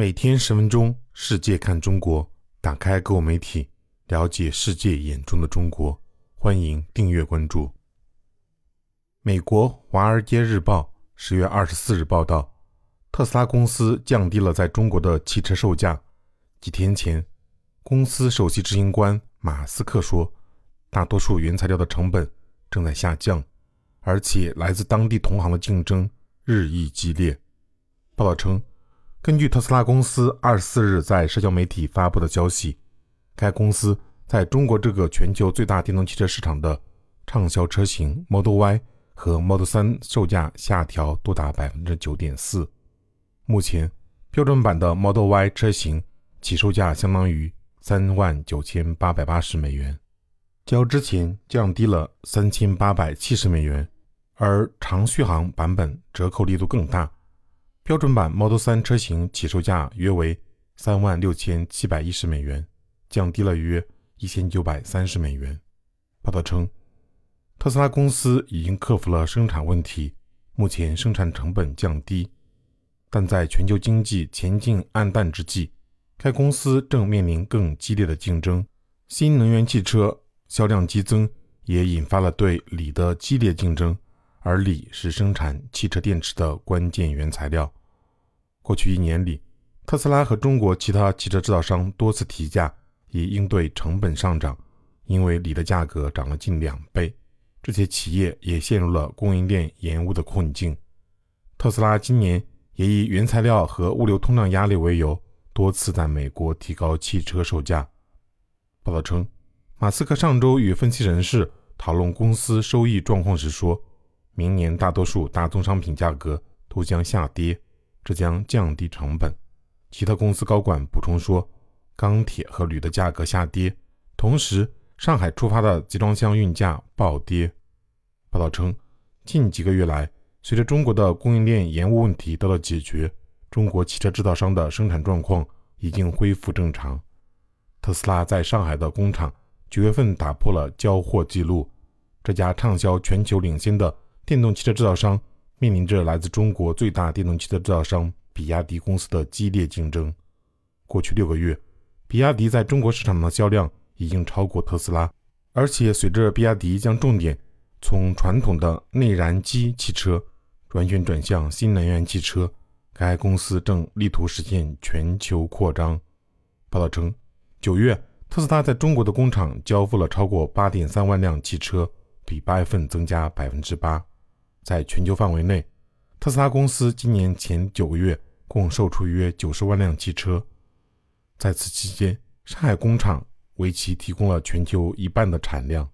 每天十分钟，世界看中国，打开购物媒体，了解世界眼中的中国。欢迎订阅关注。美国《华尔街日报》十月二十四日报道，特斯拉公司降低了在中国的汽车售价。几天前，公司首席执行官马斯克说，大多数原材料的成本正在下降，而且来自当地同行的竞争日益激烈。报道称。根据特斯拉公司二十四日在社交媒体发布的消息，该公司在中国这个全球最大电动汽车市场的畅销车型 Model Y 和 Model 3售价下调多达百分之九点四。目前，标准版的 Model Y 车型起售价相当于三万九千八百八十美元，较之前降低了三千八百七十美元，而长续航版本折扣力度更大。标准版 Model 3车型起售价约为三万六千七百一十美元，降低了约一千九百三十美元。报道称，特斯拉公司已经克服了生产问题，目前生产成本降低，但在全球经济前景暗淡之际，该公司正面临更激烈的竞争。新能源汽车销量激增，也引发了对锂的激烈竞争，而锂是生产汽车电池的关键原材料。过去一年里，特斯拉和中国其他汽车制造商多次提价，以应对成本上涨。因为锂的价格涨了近两倍，这些企业也陷入了供应链延误的困境。特斯拉今年也以原材料和物流通胀压力为由，多次在美国提高汽车售价。报道称，马斯克上周与分析人士讨论公司收益状况时说，明年大多数大宗商品价格都将下跌。这将降低成本。其他公司高管补充说，钢铁和铝的价格下跌，同时上海出发的集装箱运价暴跌。报道称，近几个月来，随着中国的供应链延误问题得到解决，中国汽车制造商的生产状况已经恢复正常。特斯拉在上海的工厂九月份打破了交货记录。这家畅销全球领先的电动汽车制造商。面临着来自中国最大电动汽车制造商比亚迪公司的激烈竞争。过去六个月，比亚迪在中国市场的销量已经超过特斯拉，而且随着比亚迪将重点从传统的内燃机汽车完全转向新能源汽车，该公司正力图实现全球扩张。报道称，九月特斯拉在中国的工厂交付了超过八点三万辆汽车，比八月份增加百分之八。在全球范围内，特斯拉公司今年前九个月共售出约九十万辆汽车。在此期间，上海工厂为其提供了全球一半的产量。